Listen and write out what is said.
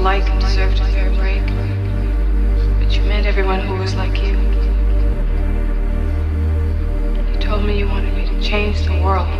alike deserved a fair break, but you met everyone who was like you. You told me you wanted me to change the world.